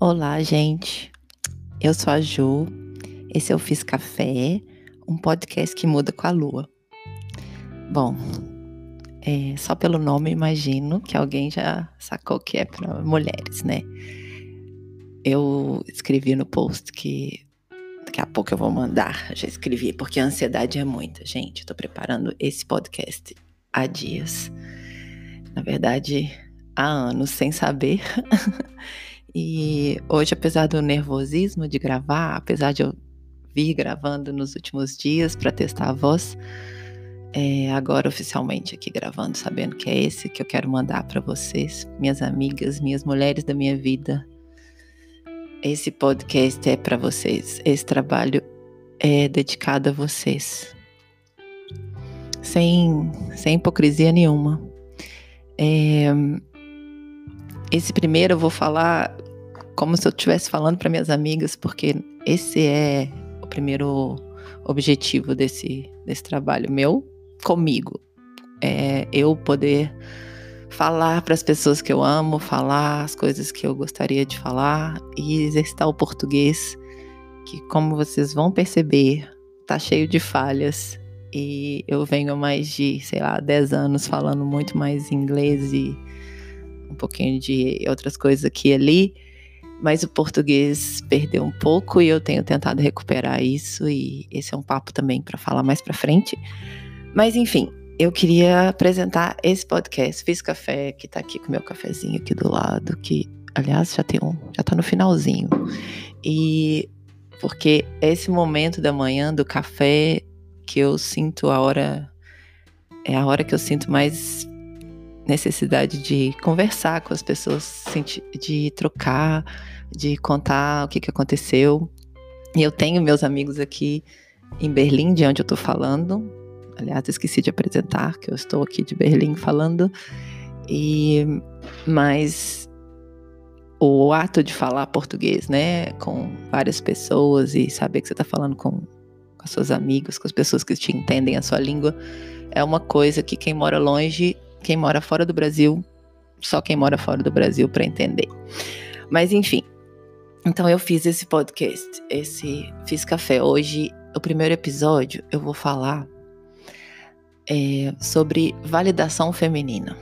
Olá, gente. Eu sou a Ju. Esse é o Fiz Café, um podcast que muda com a lua. Bom, é, só pelo nome imagino que alguém já sacou que é para mulheres, né? Eu escrevi no post que daqui a pouco eu vou mandar, já escrevi, porque a ansiedade é muita, gente. Tô preparando esse podcast há dias. Na verdade, há anos sem saber. E hoje, apesar do nervosismo de gravar, apesar de eu vir gravando nos últimos dias para testar a voz, é, agora oficialmente aqui gravando, sabendo que é esse que eu quero mandar para vocês, minhas amigas, minhas mulheres da minha vida. Esse podcast é para vocês, esse trabalho é dedicado a vocês, sem, sem hipocrisia nenhuma. É, esse primeiro eu vou falar como se eu estivesse falando para minhas amigas, porque esse é o primeiro objetivo desse, desse trabalho meu comigo. É eu poder falar para as pessoas que eu amo, falar as coisas que eu gostaria de falar e exercitar o português, que como vocês vão perceber, tá cheio de falhas. E eu venho há mais de, sei lá, 10 anos falando muito mais inglês e um pouquinho de outras coisas aqui e ali, mas o português perdeu um pouco e eu tenho tentado recuperar isso e esse é um papo também para falar mais para frente. Mas enfim, eu queria apresentar esse podcast Fiz Café, que tá aqui com meu cafezinho aqui do lado, que aliás já tem um, já tá no finalzinho. E porque esse momento da manhã do café que eu sinto a hora é a hora que eu sinto mais necessidade de conversar com as pessoas, de trocar, de contar o que, que aconteceu. E eu tenho meus amigos aqui em Berlim, de onde eu estou falando. Aliás, esqueci de apresentar que eu estou aqui de Berlim falando. E mas o ato de falar português, né, com várias pessoas e saber que você está falando com, com as suas amigas, com as pessoas que te entendem a sua língua, é uma coisa que quem mora longe quem mora fora do Brasil, só quem mora fora do Brasil para entender. Mas enfim, então eu fiz esse podcast, esse fiz café. Hoje, o primeiro episódio, eu vou falar é, sobre validação feminina.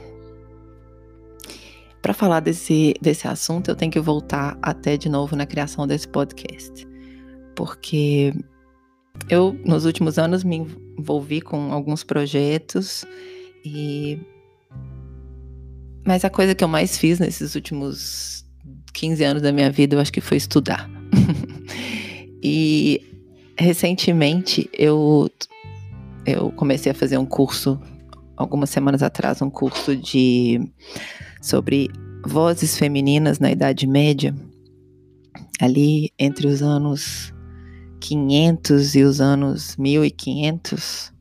Para falar desse, desse assunto, eu tenho que voltar até de novo na criação desse podcast, porque eu, nos últimos anos, me envolvi com alguns projetos e mas a coisa que eu mais fiz nesses últimos 15 anos da minha vida, eu acho que foi estudar. e recentemente eu eu comecei a fazer um curso algumas semanas atrás, um curso de sobre vozes femininas na Idade Média, ali entre os anos 500 e os anos 1500,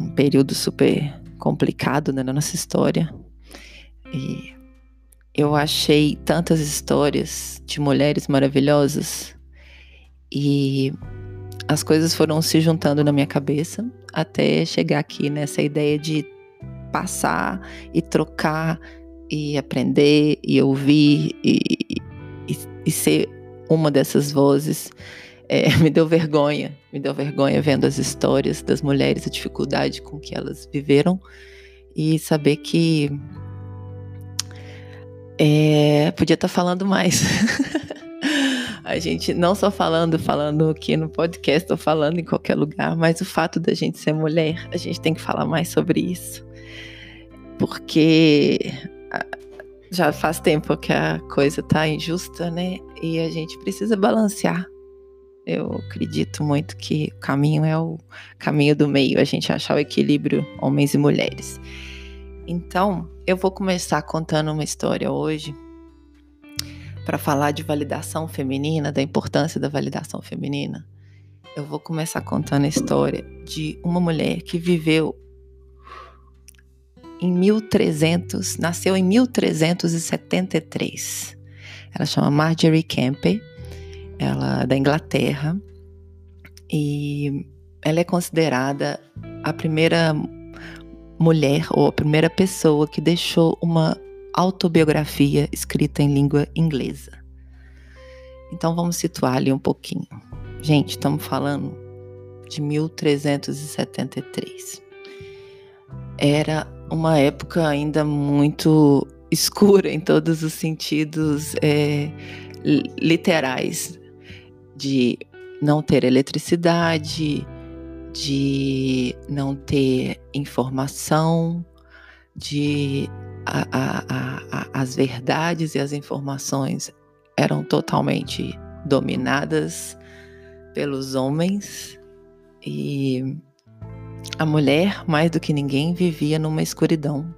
um período super complicado né, na nossa história. E eu achei tantas histórias de mulheres maravilhosas e as coisas foram se juntando na minha cabeça até chegar aqui nessa ideia de passar e trocar e aprender e ouvir e, e, e ser uma dessas vozes. É, me deu vergonha, me deu vergonha vendo as histórias das mulheres, a dificuldade com que elas viveram e saber que é, podia estar tá falando mais. a gente não só falando, falando aqui no podcast ou falando em qualquer lugar, mas o fato da gente ser mulher, a gente tem que falar mais sobre isso. Porque já faz tempo que a coisa tá injusta, né? E a gente precisa balancear eu acredito muito que o caminho é o caminho do meio, a gente achar o equilíbrio homens e mulheres. Então, eu vou começar contando uma história hoje para falar de validação feminina, da importância da validação feminina. Eu vou começar contando a história de uma mulher que viveu em 1300, nasceu em 1373. Ela chama Marjorie Kempe ela é da Inglaterra e ela é considerada a primeira mulher ou a primeira pessoa que deixou uma autobiografia escrita em língua inglesa. Então vamos situar ali um pouquinho. Gente, estamos falando de 1373. Era uma época ainda muito escura em todos os sentidos é, literais, de não ter eletricidade, de não ter informação, de a, a, a, as verdades e as informações eram totalmente dominadas pelos homens e a mulher, mais do que ninguém, vivia numa escuridão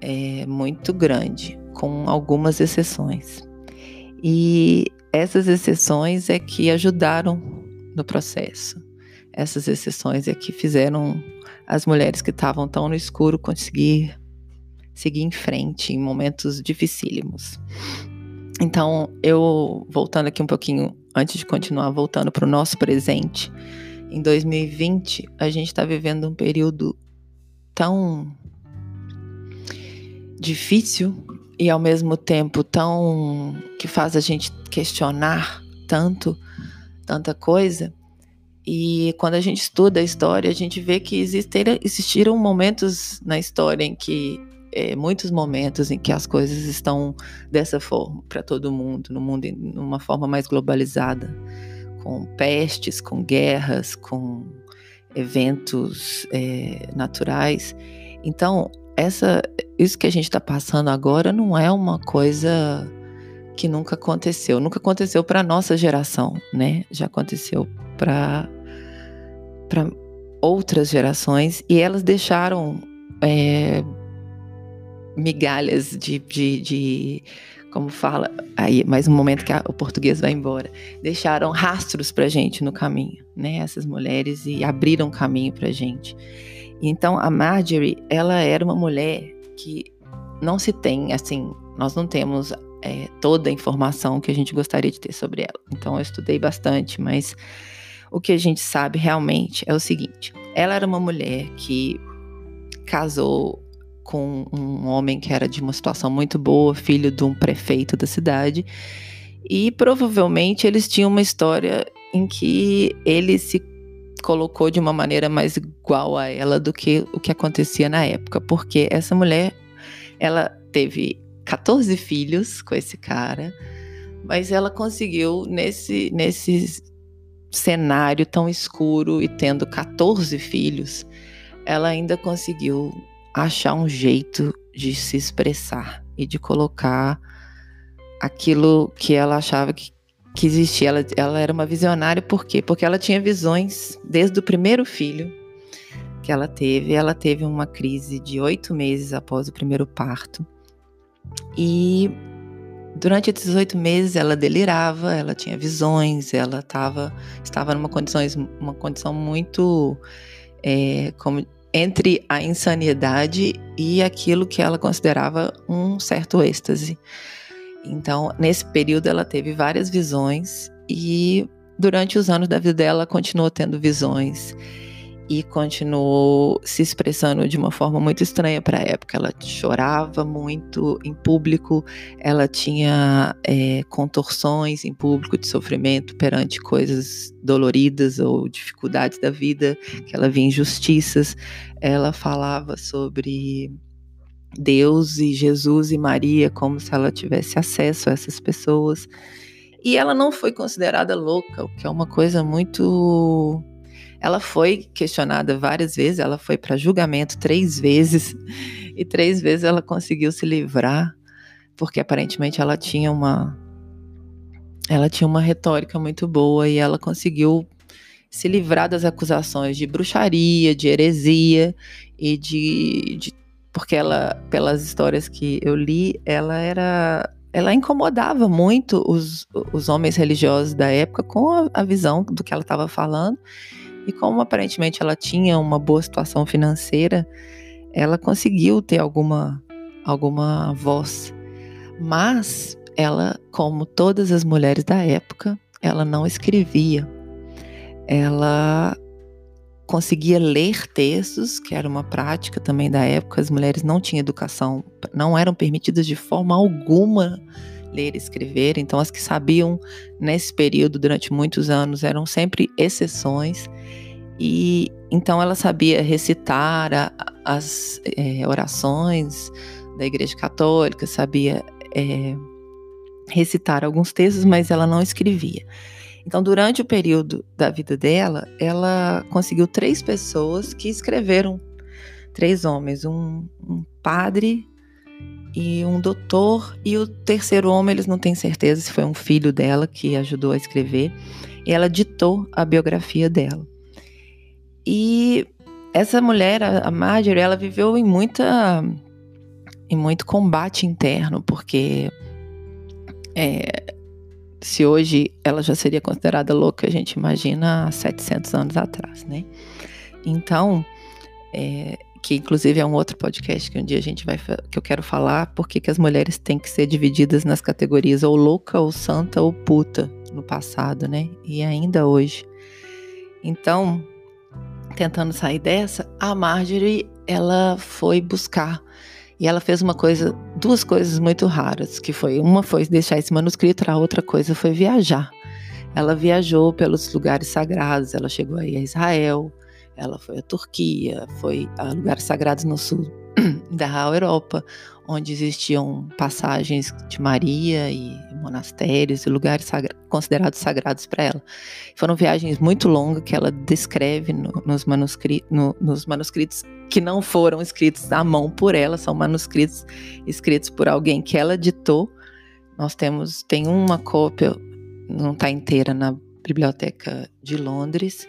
é, muito grande, com algumas exceções. E essas exceções é que ajudaram no processo. Essas exceções é que fizeram as mulheres que estavam tão no escuro conseguir seguir em frente em momentos dificílimos. Então, eu voltando aqui um pouquinho, antes de continuar, voltando para o nosso presente, em 2020, a gente está vivendo um período tão difícil e ao mesmo tempo tão que faz a gente questionar tanto, tanta coisa. E quando a gente estuda a história, a gente vê que existiram, existiram momentos na história em que é, muitos momentos em que as coisas estão dessa forma para todo mundo, no mundo numa forma mais globalizada, com pestes, com guerras, com eventos é, naturais. Então essa, isso que a gente está passando agora não é uma coisa que nunca aconteceu. Nunca aconteceu para nossa geração, né? Já aconteceu para para outras gerações. E elas deixaram é, migalhas de, de, de, como fala? Aí mais um momento que a, o português vai embora. Deixaram rastros para gente no caminho né? Essas mulheres e abriram caminho para gente. Então a Marjorie, ela era uma mulher que não se tem, assim, nós não temos é, toda a informação que a gente gostaria de ter sobre ela. Então eu estudei bastante, mas o que a gente sabe realmente é o seguinte: ela era uma mulher que casou com um homem que era de uma situação muito boa, filho de um prefeito da cidade, e provavelmente eles tinham uma história em que ele se colocou de uma maneira mais igual a ela do que o que acontecia na época, porque essa mulher, ela teve 14 filhos com esse cara, mas ela conseguiu nesse nesse cenário tão escuro e tendo 14 filhos, ela ainda conseguiu achar um jeito de se expressar e de colocar aquilo que ela achava que que existia. Ela, ela era uma visionária, por quê? Porque ela tinha visões desde o primeiro filho que ela teve. Ela teve uma crise de oito meses após o primeiro parto. E durante esses oito meses ela delirava, ela tinha visões, ela tava, estava numa condição, uma condição muito é, como, entre a insanidade e aquilo que ela considerava um certo êxtase. Então, nesse período, ela teve várias visões e durante os anos da vida dela, continuou tendo visões e continuou se expressando de uma forma muito estranha para a época. Ela chorava muito em público, ela tinha é, contorções em público de sofrimento perante coisas doloridas ou dificuldades da vida, que ela via injustiças. Ela falava sobre Deus e Jesus e Maria como se ela tivesse acesso a essas pessoas. E ela não foi considerada louca, o que é uma coisa muito. Ela foi questionada várias vezes, ela foi para julgamento três vezes, e três vezes ela conseguiu se livrar, porque aparentemente ela tinha uma. Ela tinha uma retórica muito boa e ela conseguiu se livrar das acusações de bruxaria, de heresia e de, de porque ela, pelas histórias que eu li, ela era ela incomodava muito os, os homens religiosos da época com a, a visão do que ela estava falando. E como aparentemente ela tinha uma boa situação financeira, ela conseguiu ter alguma, alguma voz. Mas ela, como todas as mulheres da época, ela não escrevia. Ela conseguia ler textos, que era uma prática também da época. As mulheres não tinham educação, não eram permitidas de forma alguma ler escrever. Então, as que sabiam nesse período, durante muitos anos, eram sempre exceções. E então ela sabia recitar a, as é, orações da Igreja Católica, sabia é, recitar alguns textos, mas ela não escrevia. Então, durante o período da vida dela, ela conseguiu três pessoas que escreveram, três homens, um, um padre e um doutor, e o terceiro homem, eles não têm certeza se foi um filho dela que ajudou a escrever, e ela ditou a biografia dela. E essa mulher, a Marjorie, ela viveu em muita em muito combate interno, porque é, se hoje ela já seria considerada louca, a gente imagina há 700 anos atrás, né? Então, é, que inclusive é um outro podcast que um dia a gente vai que eu quero falar, porque que as mulheres têm que ser divididas nas categorias ou louca, ou santa, ou puta no passado, né? E ainda hoje. Então, tentando sair dessa, a Marjorie ela foi buscar e ela fez uma coisa, duas coisas muito raras, que foi uma foi deixar esse manuscrito, a outra coisa foi viajar. Ela viajou pelos lugares sagrados, ela chegou aí a Israel, ela foi à Turquia, foi a lugares sagrados no sul da Europa, onde existiam passagens de Maria e monastérios e lugares sagra considerados sagrados para ela. Foram viagens muito longas que ela descreve no, nos, manuscri no, nos manuscritos que não foram escritos à mão por ela, são manuscritos escritos por alguém que ela ditou. Nós temos, tem uma cópia, não está inteira na biblioteca de Londres.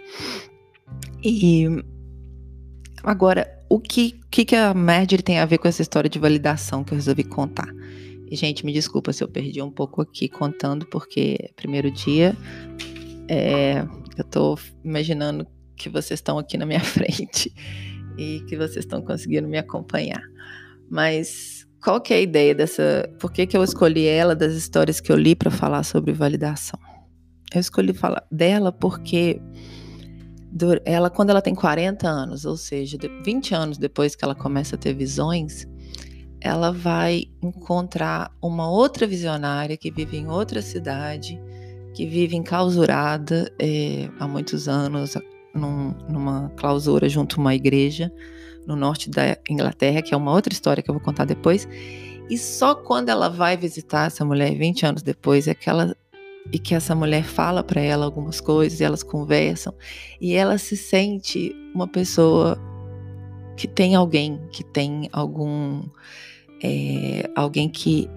E agora, o que, que, que a Marjorie tem a ver com essa história de validação que eu resolvi contar? E, gente, me desculpa se eu perdi um pouco aqui contando, porque é primeiro dia é, eu estou imaginando que vocês estão aqui na minha frente e que vocês estão conseguindo me acompanhar. Mas qual que é a ideia dessa? Por que, que eu escolhi ela das histórias que eu li para falar sobre validação? Eu escolhi falar dela porque ela, quando ela tem 40 anos, ou seja, 20 anos depois que ela começa a ter visões, ela vai encontrar uma outra visionária que vive em outra cidade, que vive enclausurada é, há muitos anos, num, numa clausura junto a uma igreja no norte da Inglaterra, que é uma outra história que eu vou contar depois. E só quando ela vai visitar essa mulher 20 anos depois é que ela e que essa mulher fala para ela algumas coisas, e elas conversam, e ela se sente uma pessoa que tem alguém, que tem algum é, alguém que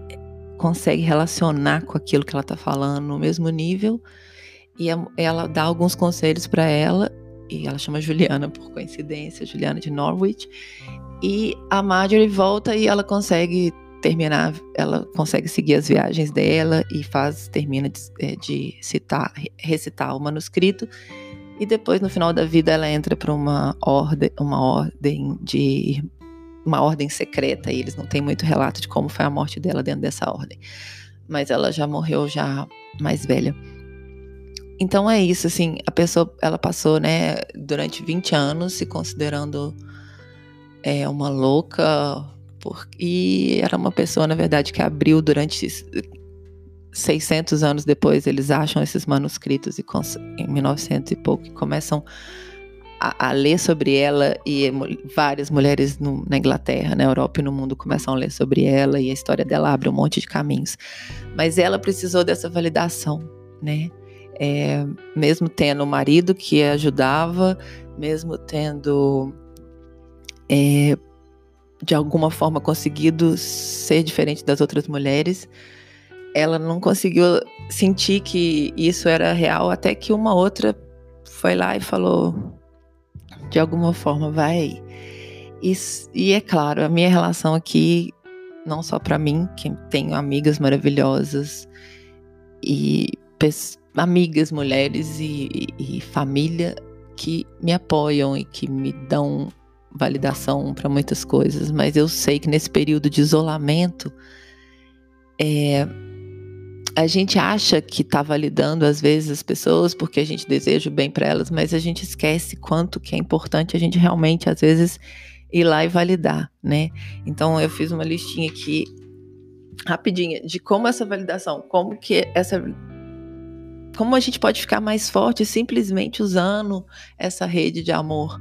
consegue relacionar com aquilo que ela está falando no mesmo nível, e ela dá alguns conselhos para ela e ela chama Juliana por coincidência, Juliana de Norwich. E a Marjorie volta e ela consegue terminar, ela consegue seguir as viagens dela e faz termina de, é, de citar, recitar o manuscrito. E depois no final da vida ela entra para uma ordem, uma ordem de uma ordem secreta e eles não têm muito relato de como foi a morte dela dentro dessa ordem. Mas ela já morreu já mais velha. Então é isso, assim, a pessoa, ela passou, né, durante 20 anos se considerando é, uma louca, e era uma pessoa, na verdade, que abriu durante 600 anos depois, eles acham esses manuscritos e em 1900 e pouco começam a, a, ler sobre ela e várias mulheres no, na Inglaterra, na Europa e no mundo começam a ler sobre ela e a história dela abre um monte de caminhos. Mas ela precisou dessa validação, né? É, mesmo tendo o marido que ajudava, mesmo tendo é, de alguma forma conseguido ser diferente das outras mulheres, ela não conseguiu sentir que isso era real até que uma outra foi lá e falou de alguma forma vai e, e é claro a minha relação aqui não só para mim que tenho amigas maravilhosas e amigas mulheres e, e, e família que me apoiam e que me dão validação para muitas coisas, mas eu sei que nesse período de isolamento, é, a gente acha que está validando às vezes as pessoas porque a gente deseja o bem para elas, mas a gente esquece quanto que é importante a gente realmente às vezes ir lá e validar, né? Então eu fiz uma listinha aqui rapidinha de como essa validação, como que essa como a gente pode ficar mais forte simplesmente usando essa rede de amor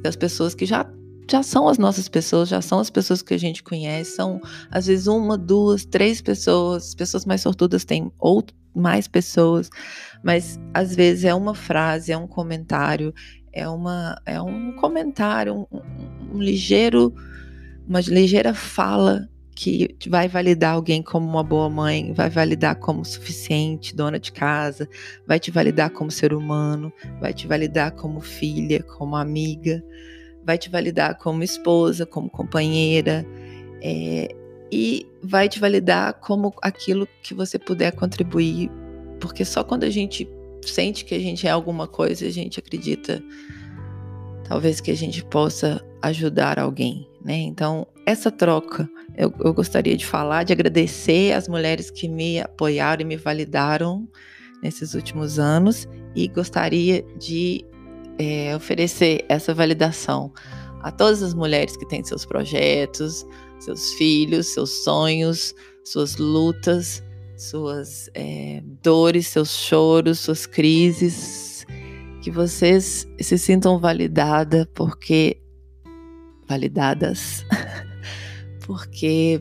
das pessoas que já já são as nossas pessoas, já são as pessoas que a gente conhece, são às vezes uma, duas, três pessoas, pessoas mais sortudas têm outro, mais pessoas, mas às vezes é uma frase, é um comentário, é uma é um comentário, um, um ligeiro uma ligeira fala que vai validar alguém como uma boa mãe, vai validar como suficiente, dona de casa, vai te validar como ser humano, vai te validar como filha, como amiga, vai te validar como esposa, como companheira, é, e vai te validar como aquilo que você puder contribuir, porque só quando a gente sente que a gente é alguma coisa, a gente acredita, talvez que a gente possa ajudar alguém, né? Então, essa troca, eu, eu gostaria de falar, de agradecer as mulheres que me apoiaram e me validaram nesses últimos anos e gostaria de é, oferecer essa validação a todas as mulheres que têm seus projetos, seus filhos, seus sonhos, suas lutas, suas é, dores, seus choros, suas crises, que vocês se sintam validadas porque validadas, porque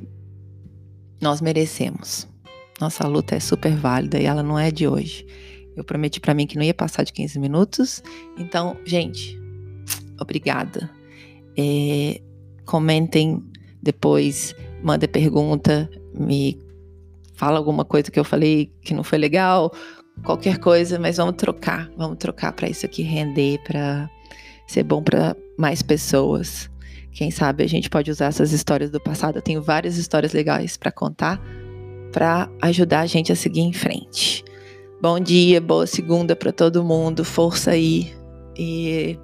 nós merecemos. Nossa luta é super válida e ela não é de hoje. Eu prometi para mim que não ia passar de 15 minutos. Então, gente, obrigada. É, comentem depois, manda pergunta, me fala alguma coisa que eu falei que não foi legal, qualquer coisa, mas vamos trocar, vamos trocar para isso aqui render, para ser bom para mais pessoas. Quem sabe a gente pode usar essas histórias do passado. Eu tenho várias histórias legais para contar para ajudar a gente a seguir em frente. Bom dia, boa segunda para todo mundo. Força aí e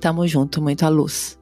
tamo junto, muita luz.